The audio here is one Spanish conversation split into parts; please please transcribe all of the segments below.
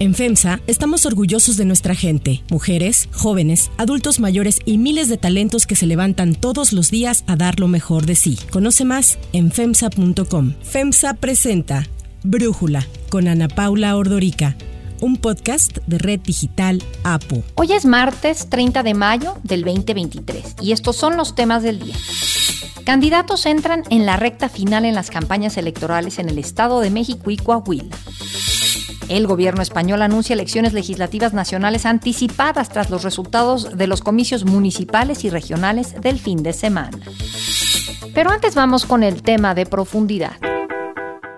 En FEMSA estamos orgullosos de nuestra gente, mujeres, jóvenes, adultos mayores y miles de talentos que se levantan todos los días a dar lo mejor de sí. Conoce más en FEMSA.com. FEMSA presenta Brújula con Ana Paula Ordorica un podcast de Red Digital APO. Hoy es martes 30 de mayo del 2023 y estos son los temas del día. Candidatos entran en la recta final en las campañas electorales en el Estado de México y Coahuila. El gobierno español anuncia elecciones legislativas nacionales anticipadas tras los resultados de los comicios municipales y regionales del fin de semana. Pero antes vamos con el tema de profundidad.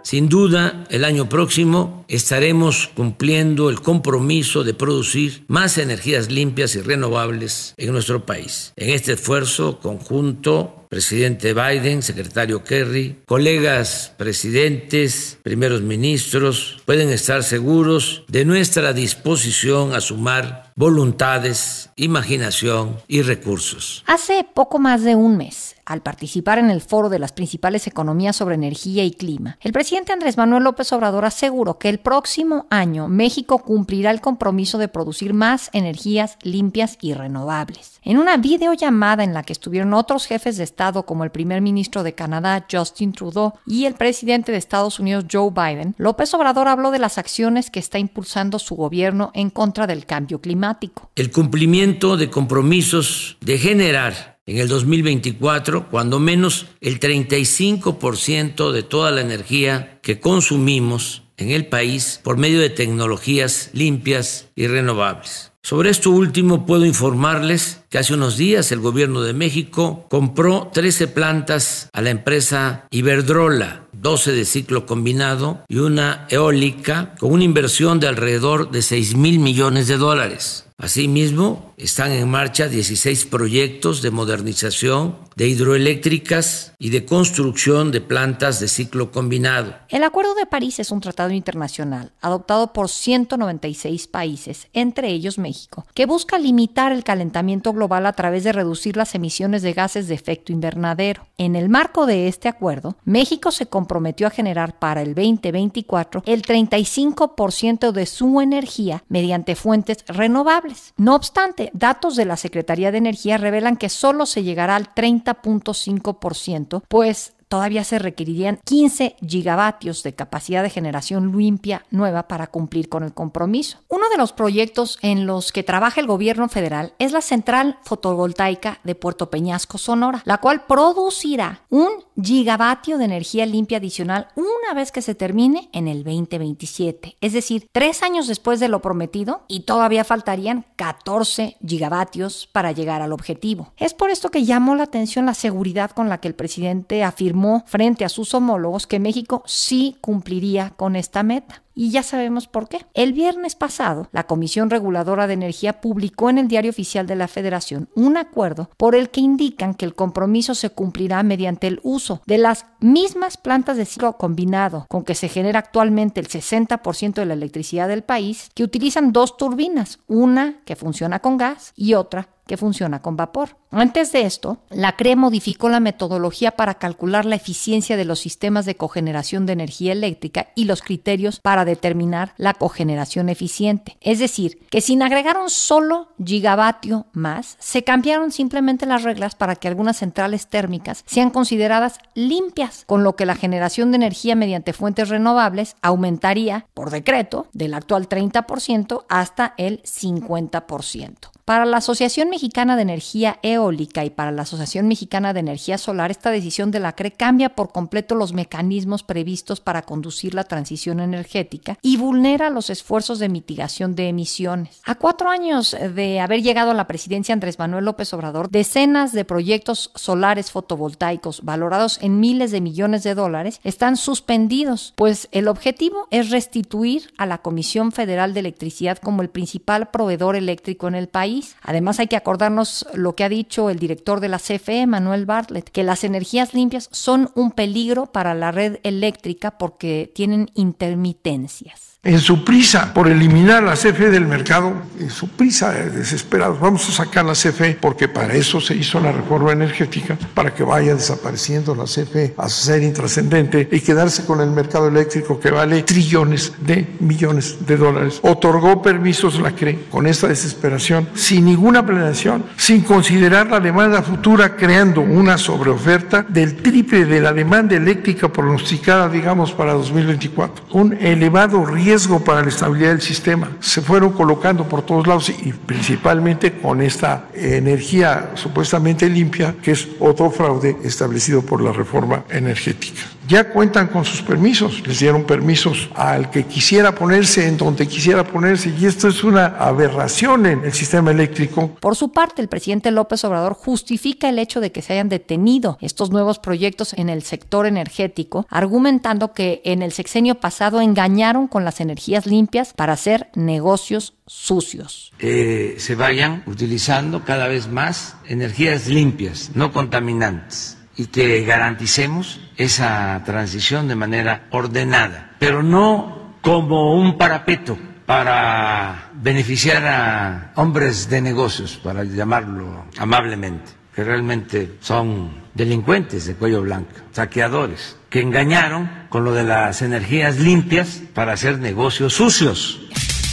Sin duda, el año próximo estaremos cumpliendo el compromiso de producir más energías limpias y renovables en nuestro país. En este esfuerzo conjunto presidente Biden, secretario Kerry, colegas presidentes, primeros ministros, pueden estar seguros de nuestra disposición a sumar voluntades, imaginación y recursos. Hace poco más de un mes, al participar en el foro de las principales economías sobre energía y clima, el presidente Andrés Manuel López Obrador aseguró que el próximo año México cumplirá el compromiso de producir más energías limpias y renovables. En una videollamada en la que estuvieron otros jefes de Estado, como el primer ministro de Canadá, Justin Trudeau, y el presidente de Estados Unidos, Joe Biden, López Obrador habló de las acciones que está impulsando su gobierno en contra del cambio climático. El cumplimiento de compromisos de generar en el 2024, cuando menos el 35% de toda la energía que consumimos en el país por medio de tecnologías limpias y renovables. Sobre esto último puedo informarles que hace unos días el gobierno de México compró 13 plantas a la empresa Iberdrola, 12 de ciclo combinado y una eólica con una inversión de alrededor de 6 mil millones de dólares. Asimismo, están en marcha 16 proyectos de modernización de hidroeléctricas y de construcción de plantas de ciclo combinado. El Acuerdo de París es un tratado internacional adoptado por 196 países, entre ellos México, que busca limitar el calentamiento global a través de reducir las emisiones de gases de efecto invernadero. En el marco de este acuerdo, México se comprometió a generar para el 2024 el 35% de su energía mediante fuentes renovables no obstante, datos de la Secretaría de Energía revelan que solo se llegará al 30.5%, pues todavía se requerirían 15 gigavatios de capacidad de generación limpia nueva para cumplir con el compromiso. Uno de los proyectos en los que trabaja el gobierno federal es la central fotovoltaica de Puerto Peñasco, Sonora, la cual producirá un gigavatio de energía limpia adicional una vez que se termine en el 2027, es decir, tres años después de lo prometido y todavía faltarían 14 gigavatios para llegar al objetivo. Es por esto que llamó la atención la seguridad con la que el presidente afirmó frente a sus homólogos que México sí cumpliría con esta meta. Y ya sabemos por qué. El viernes pasado, la Comisión Reguladora de Energía publicó en el Diario Oficial de la Federación un acuerdo por el que indican que el compromiso se cumplirá mediante el uso de las mismas plantas de ciclo combinado con que se genera actualmente el 60% de la electricidad del país, que utilizan dos turbinas, una que funciona con gas y otra que funciona con vapor. Antes de esto, la CRE modificó la metodología para calcular la eficiencia de los sistemas de cogeneración de energía eléctrica y los criterios para determinar la cogeneración eficiente. Es decir, que sin agregar un solo gigavatio más, se cambiaron simplemente las reglas para que algunas centrales térmicas sean consideradas limpias, con lo que la generación de energía mediante fuentes renovables aumentaría, por decreto, del actual 30% hasta el 50%. Para la Asociación Mexicana de Energía Eólica y para la Asociación Mexicana de Energía Solar, esta decisión de la CRE cambia por completo los mecanismos previstos para conducir la transición energética y vulnera los esfuerzos de mitigación de emisiones. A cuatro años de haber llegado a la presidencia Andrés Manuel López Obrador, decenas de proyectos solares fotovoltaicos valorados en miles de millones de dólares están suspendidos, pues el objetivo es restituir a la Comisión Federal de Electricidad como el principal proveedor eléctrico en el país Además hay que acordarnos lo que ha dicho el director de la CFE, Manuel Bartlett, que las energías limpias son un peligro para la red eléctrica porque tienen intermitencias. En su prisa por eliminar la CFE del mercado, en su prisa desesperados, vamos a sacar la CFE porque para eso se hizo la reforma energética, para que vaya desapareciendo la CFE a ser intrascendente y quedarse con el mercado eléctrico que vale trillones de millones de dólares. Otorgó permisos la CRE con esta desesperación, sin ninguna planeación, sin considerar la demanda futura, creando una sobreoferta del triple de la demanda eléctrica pronosticada, digamos, para 2024. Un elevado riesgo para la estabilidad del sistema. Se fueron colocando por todos lados y principalmente con esta energía supuestamente limpia, que es otro fraude establecido por la reforma energética. Ya cuentan con sus permisos, les dieron permisos al que quisiera ponerse en donde quisiera ponerse y esto es una aberración en el sistema eléctrico. Por su parte, el presidente López Obrador justifica el hecho de que se hayan detenido estos nuevos proyectos en el sector energético, argumentando que en el sexenio pasado engañaron con las energías limpias para hacer negocios sucios. Eh, se vayan utilizando cada vez más energías limpias, no contaminantes y que garanticemos esa transición de manera ordenada, pero no como un parapeto para beneficiar a hombres de negocios, para llamarlo amablemente, que realmente son delincuentes de cuello blanco, saqueadores, que engañaron con lo de las energías limpias para hacer negocios sucios.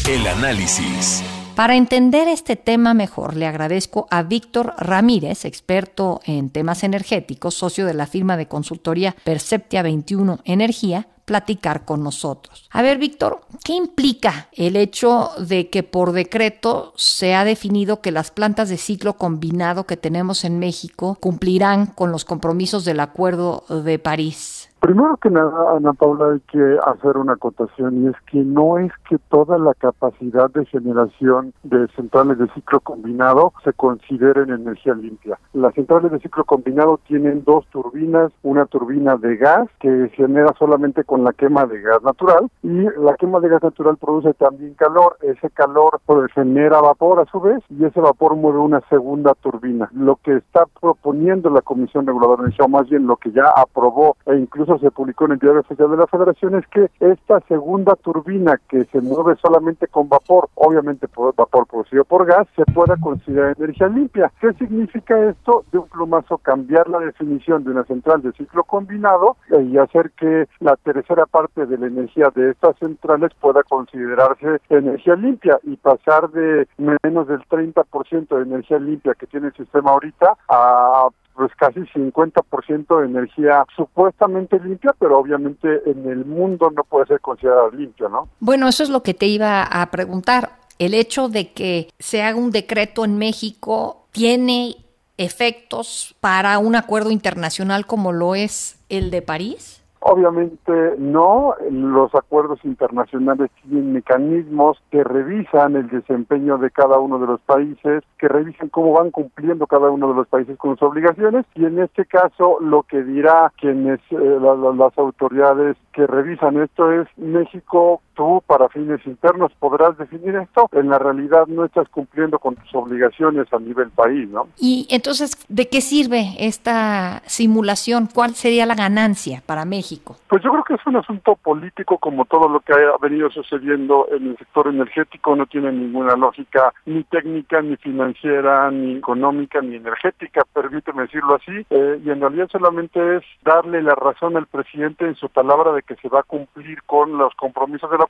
El análisis. Para entender este tema mejor, le agradezco a Víctor Ramírez, experto en temas energéticos, socio de la firma de consultoría Perceptia 21 Energía, platicar con nosotros. A ver, Víctor, ¿qué implica el hecho de que por decreto se ha definido que las plantas de ciclo combinado que tenemos en México cumplirán con los compromisos del Acuerdo de París? Primero que nada, Ana Paula, hay que hacer una acotación y es que no es que toda la capacidad de generación de centrales de ciclo combinado se considere en energía limpia. Las centrales de ciclo combinado tienen dos turbinas, una turbina de gas que genera solamente con la quema de gas natural y la quema de gas natural produce también calor. Ese calor pues, genera vapor a su vez y ese vapor mueve una segunda turbina. Lo que está proponiendo la Comisión Reguladora de Energía, o más bien lo que ya aprobó e incluso se publicó en el diario oficial de la Federación, es que esta segunda turbina que se mueve solamente con vapor, obviamente por vapor producido por gas, se pueda considerar energía limpia. ¿Qué significa esto? De un plumazo cambiar la definición de una central de ciclo combinado y hacer que la tercera parte de la energía de estas centrales pueda considerarse energía limpia y pasar de menos del 30% de energía limpia que tiene el sistema ahorita a pues casi 50% de energía supuestamente limpia, pero obviamente en el mundo no puede ser considerada limpia, ¿no? Bueno, eso es lo que te iba a preguntar. El hecho de que se haga un decreto en México tiene efectos para un acuerdo internacional como lo es el de París? Obviamente no, los acuerdos internacionales tienen mecanismos que revisan el desempeño de cada uno de los países, que revisan cómo van cumpliendo cada uno de los países con sus obligaciones y en este caso lo que dirá quienes eh, las autoridades que revisan esto es México tú para fines internos podrás definir esto, en la realidad no estás cumpliendo con tus obligaciones a nivel país, ¿no? Y entonces, ¿de qué sirve esta simulación? ¿Cuál sería la ganancia para México? Pues yo creo que es un asunto político como todo lo que ha venido sucediendo en el sector energético, no tiene ninguna lógica ni técnica, ni financiera, ni económica, ni energética, permíteme decirlo así, eh, y en realidad solamente es darle la razón al presidente en su palabra de que se va a cumplir con los compromisos de la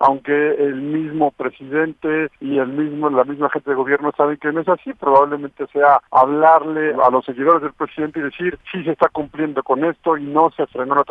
aunque el mismo presidente y el mismo la misma gente de gobierno saben que no es así, probablemente sea hablarle a los seguidores del presidente y decir sí se está cumpliendo con esto y no se frenó la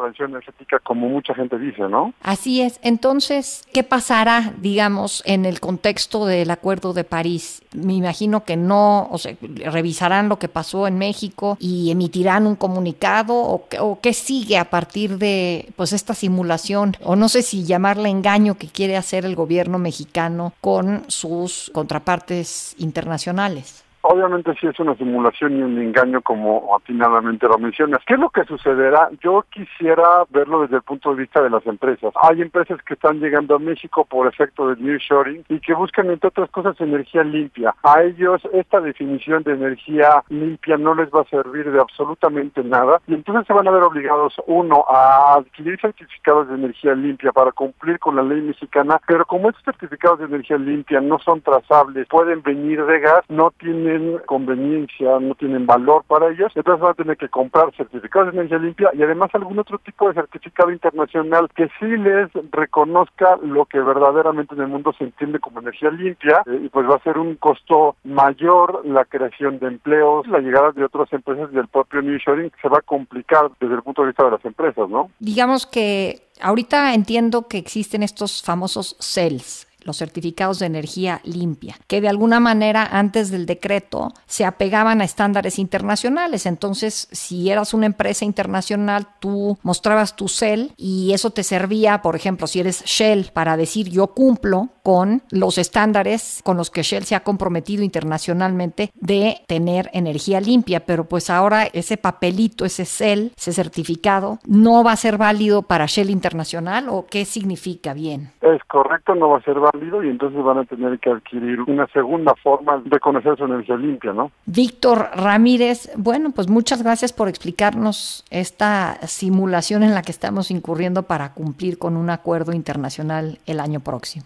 como mucha gente dice, ¿no? Así es. Entonces, ¿qué pasará, digamos, en el contexto del Acuerdo de París? Me imagino que no, o sea, revisarán lo que pasó en México y emitirán un comunicado o, o qué sigue a partir de pues esta simulación o no sé si llamarla engaño que quiere hacer el gobierno mexicano con sus contrapartes internacionales. Obviamente sí es una simulación y un engaño como atinadamente lo mencionas. ¿Qué es lo que sucederá? Yo quisiera verlo desde el punto de vista de las empresas. Hay empresas que están llegando a México por efecto del nearshoring y que buscan entre otras cosas energía limpia. A ellos esta definición de energía limpia no les va a servir de absolutamente nada y entonces se van a ver obligados uno a adquirir certificados de energía limpia para cumplir con la ley mexicana, pero como estos certificados de energía limpia no son trazables, pueden venir de gas, no tienen conveniencia, no tienen valor para ellos, entonces van a tener que comprar certificados de energía limpia y además algún otro tipo de certificado internacional que sí les reconozca lo que verdaderamente en el mundo se entiende como energía limpia eh, y pues va a ser un costo mayor la creación de empleos, la llegada de otras empresas y del propio nearshoring se va a complicar desde el punto de vista de las empresas, ¿no? Digamos que ahorita entiendo que existen estos famosos CELS, los certificados de energía limpia, que de alguna manera antes del decreto se apegaban a estándares internacionales. Entonces, si eras una empresa internacional, tú mostrabas tu CEL y eso te servía, por ejemplo, si eres Shell, para decir yo cumplo con los estándares con los que Shell se ha comprometido internacionalmente de tener energía limpia. Pero pues ahora ese papelito, ese CEL, ese certificado, no va a ser válido para Shell Internacional o qué significa bien. Es correcto, no va a ser válido y entonces van a tener que adquirir una segunda forma de conocer su energía limpia, ¿no? Víctor Ramírez, bueno, pues muchas gracias por explicarnos esta simulación en la que estamos incurriendo para cumplir con un acuerdo internacional el año próximo.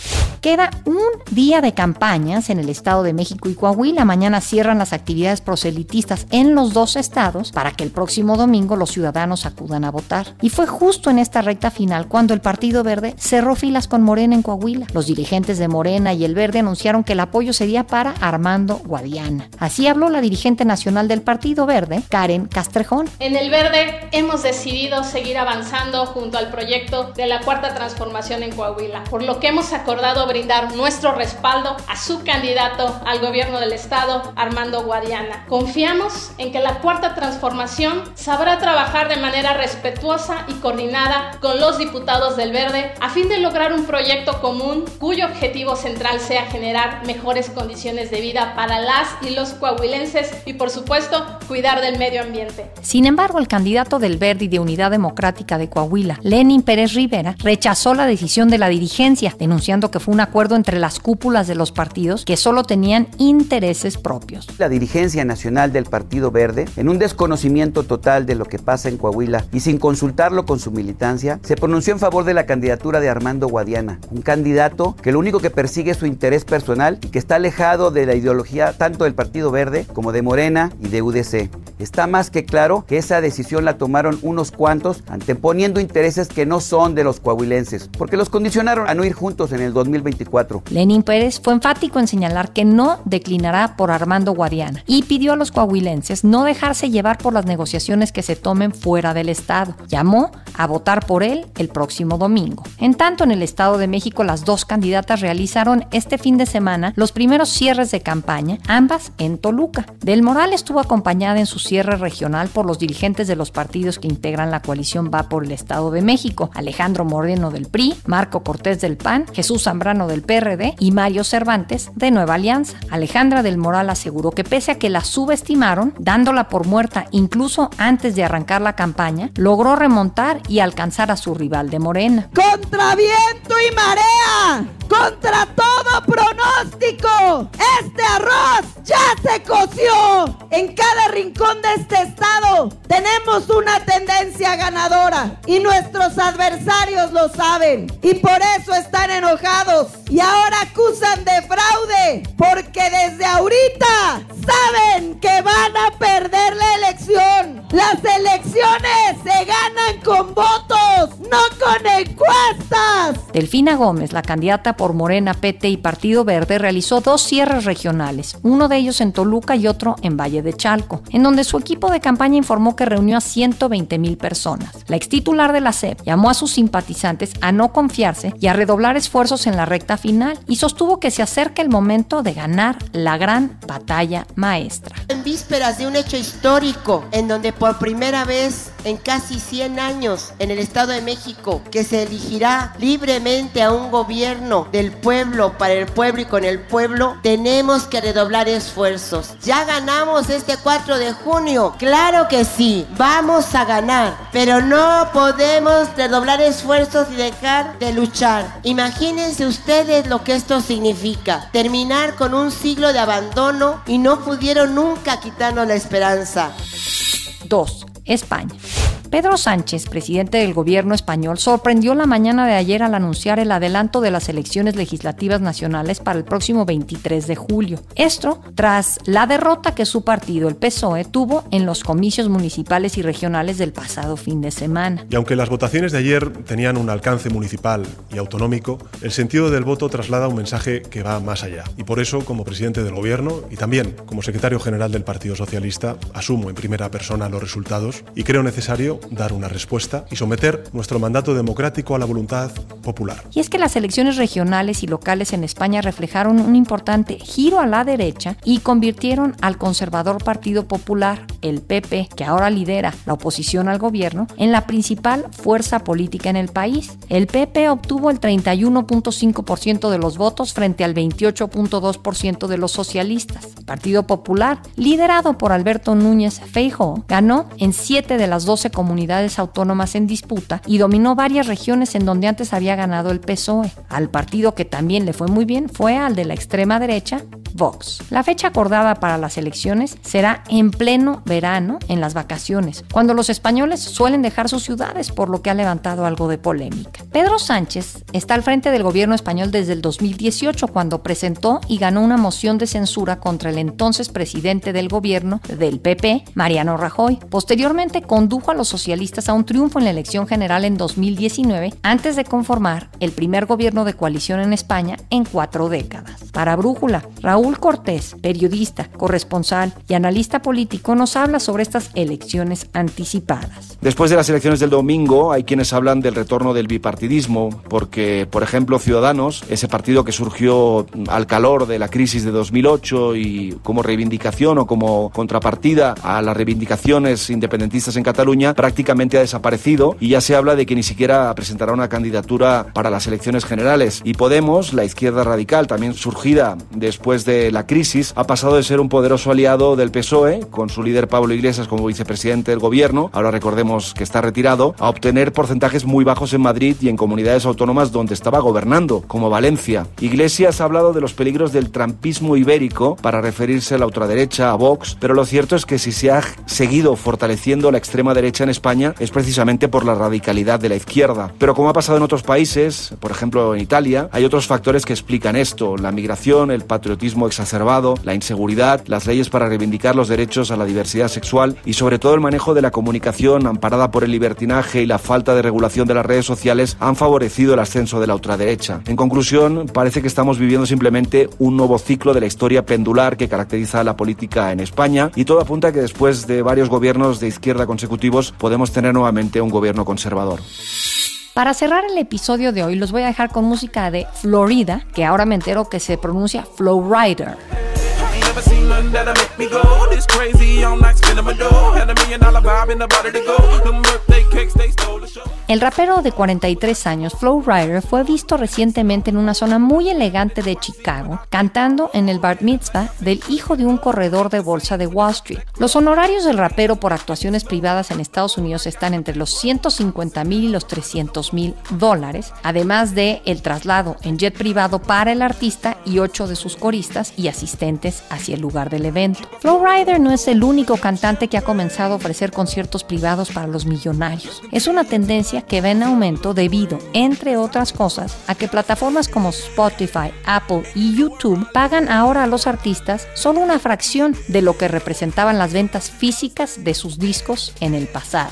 Queda un día de campañas en el Estado de México y Coahuila. Mañana cierran las actividades proselitistas en los dos estados para que el próximo domingo los ciudadanos acudan a votar. Y fue justo en esta recta final cuando el Partido Verde cerró filas con Morena en Coahuila. Los dirigentes de Morena y el Verde anunciaron que el apoyo sería para Armando Guadiana. Así habló la dirigente nacional del Partido Verde, Karen Castrejón. En el Verde hemos decidido seguir avanzando junto al proyecto de la Cuarta Transformación en Coahuila, por lo que hemos acordado brindar nuestro respaldo a su candidato al gobierno del estado, Armando Guadiana. Confiamos en que la cuarta transformación sabrá trabajar de manera respetuosa y coordinada con los diputados del Verde a fin de lograr un proyecto común cuyo objetivo central sea generar mejores condiciones de vida para las y los coahuilenses y por supuesto cuidar del medio ambiente. Sin embargo, el candidato del Verde y de Unidad Democrática de Coahuila, Lenin Pérez Rivera, rechazó la decisión de la dirigencia, denunciando que fue una acuerdo entre las cúpulas de los partidos que solo tenían intereses propios. La dirigencia nacional del Partido Verde, en un desconocimiento total de lo que pasa en Coahuila y sin consultarlo con su militancia, se pronunció en favor de la candidatura de Armando Guadiana, un candidato que lo único que persigue es su interés personal y que está alejado de la ideología tanto del Partido Verde como de Morena y de UDC. Está más que claro que esa decisión la tomaron unos cuantos anteponiendo intereses que no son de los coahuilenses, porque los condicionaron a no ir juntos en el 2020 Lenín Pérez fue enfático en señalar que no declinará por Armando Guadiana y pidió a los coahuilenses no dejarse llevar por las negociaciones que se tomen fuera del Estado. Llamó a votar por él el próximo domingo. En tanto, en el Estado de México, las dos candidatas realizaron este fin de semana los primeros cierres de campaña, ambas en Toluca. Del Moral estuvo acompañada en su cierre regional por los dirigentes de los partidos que integran la coalición Va por el Estado de México, Alejandro Moreno del PRI, Marco Cortés del PAN, Jesús Zambrano del PRD y Mario Cervantes de Nueva Alianza. Alejandra del Moral aseguró que pese a que la subestimaron, dándola por muerta incluso antes de arrancar la campaña, logró remontar y alcanzar a su rival de Morena. Contra viento y marea, contra todo pronóstico, este arroz ya se coció. En cada rincón de este estado tenemos una tendencia ganadora y nuestros adversarios lo saben y por eso están enojados y ahora acusan de fraude porque desde ahorita saben que van a perder la elección. Las elecciones se ganan con votos, no con encuestas. Delfina Gómez, la candidata por Morena, PT y Partido Verde, realizó dos cierres regionales, uno de ellos en Toluca y otro en Valle de Chalco, en donde su equipo de campaña informó que reunió a 120 mil personas. La ex titular de la SEP llamó a sus simpatizantes a no confiarse y a redoblar esfuerzos en la recta final y sostuvo que se acerca el momento de ganar la gran batalla maestra. En vísperas de un hecho histórico en donde por primera vez en casi 100 años en el Estado de México que se elegirá libremente a un gobierno del pueblo, para el pueblo y con el pueblo, tenemos que redoblar esfuerzos. Ya ganamos este 4 de junio, claro que sí, vamos a ganar, pero no podemos redoblar esfuerzos y dejar de luchar. Imagínense ustedes lo que esto significa, terminar con un siglo de abandono y no pudieron nunca quitarnos la esperanza. 2. España. Pedro Sánchez, presidente del gobierno español, sorprendió la mañana de ayer al anunciar el adelanto de las elecciones legislativas nacionales para el próximo 23 de julio. Esto tras la derrota que su partido, el PSOE, tuvo en los comicios municipales y regionales del pasado fin de semana. Y aunque las votaciones de ayer tenían un alcance municipal y autonómico, el sentido del voto traslada un mensaje que va más allá. Y por eso, como presidente del gobierno y también como secretario general del Partido Socialista, asumo en primera persona los resultados y creo necesario dar una respuesta y someter nuestro mandato democrático a la voluntad popular. Y es que las elecciones regionales y locales en España reflejaron un importante giro a la derecha y convirtieron al conservador Partido Popular, el PP, que ahora lidera la oposición al gobierno, en la principal fuerza política en el país. El PP obtuvo el 31.5% de los votos frente al 28.2% de los socialistas. El Partido Popular, liderado por Alberto Núñez Feijóo, ganó en 7 de las 12 comunidades comunidades autónomas en disputa y dominó varias regiones en donde antes había ganado el PSOE. Al partido que también le fue muy bien fue al de la extrema derecha, Vox. La fecha acordada para las elecciones será en pleno verano, en las vacaciones, cuando los españoles suelen dejar sus ciudades, por lo que ha levantado algo de polémica. Pedro Sánchez está al frente del gobierno español desde el 2018, cuando presentó y ganó una moción de censura contra el entonces presidente del gobierno del PP, Mariano Rajoy. Posteriormente condujo a los socialistas a un triunfo en la elección general en 2019, antes de conformar el primer gobierno de coalición en España en cuatro décadas. Para Brújula, Raúl Raúl Cortés, periodista, corresponsal y analista político, nos habla sobre estas elecciones anticipadas. Después de las elecciones del domingo, hay quienes hablan del retorno del bipartidismo, porque, por ejemplo, Ciudadanos, ese partido que surgió al calor de la crisis de 2008 y como reivindicación o como contrapartida a las reivindicaciones independentistas en Cataluña, prácticamente ha desaparecido y ya se habla de que ni siquiera presentará una candidatura para las elecciones generales. Y Podemos, la izquierda radical, también surgida después de la crisis, ha pasado de ser un poderoso aliado del PSOE, con su líder Pablo Iglesias como vicepresidente del gobierno, ahora recordemos que está retirado, a obtener porcentajes muy bajos en Madrid y en comunidades autónomas donde estaba gobernando, como Valencia. Iglesias ha hablado de los peligros del trampismo ibérico para referirse a la ultraderecha, a Vox, pero lo cierto es que si se ha seguido fortaleciendo la extrema derecha en España es precisamente por la radicalidad de la izquierda. Pero como ha pasado en otros países, por ejemplo en Italia, hay otros factores que explican esto, la migración, el patriotismo exacerbado, la inseguridad, las leyes para reivindicar los derechos a la diversidad sexual y sobre todo el manejo de la comunicación amparada por el libertinaje y la falta de regulación de las redes sociales han favorecido el ascenso de la ultraderecha. En conclusión, parece que estamos viviendo simplemente un nuevo ciclo de la historia pendular que caracteriza la política en España y todo apunta a que después de varios gobiernos de izquierda consecutivos podemos tener nuevamente un gobierno conservador. Para cerrar el episodio de hoy los voy a dejar con música de Florida, que ahora me entero que se pronuncia Flowrider. El rapero de 43 años, Flow Rider, fue visto recientemente en una zona muy elegante de Chicago, cantando en el bar mitzvah del hijo de un corredor de bolsa de Wall Street. Los honorarios del rapero por actuaciones privadas en Estados Unidos están entre los 150 mil y los 300 mil dólares, además de el traslado en jet privado para el artista y ocho de sus coristas y asistentes hacia el lugar del evento. Flow Rider no es el único cantante que ha comenzado a ofrecer conciertos privados para los millonarios. Es una tendencia que va en aumento debido, entre otras cosas, a que plataformas como Spotify, Apple y YouTube pagan ahora a los artistas solo una fracción de lo que representaban las ventas físicas de sus discos en el pasado.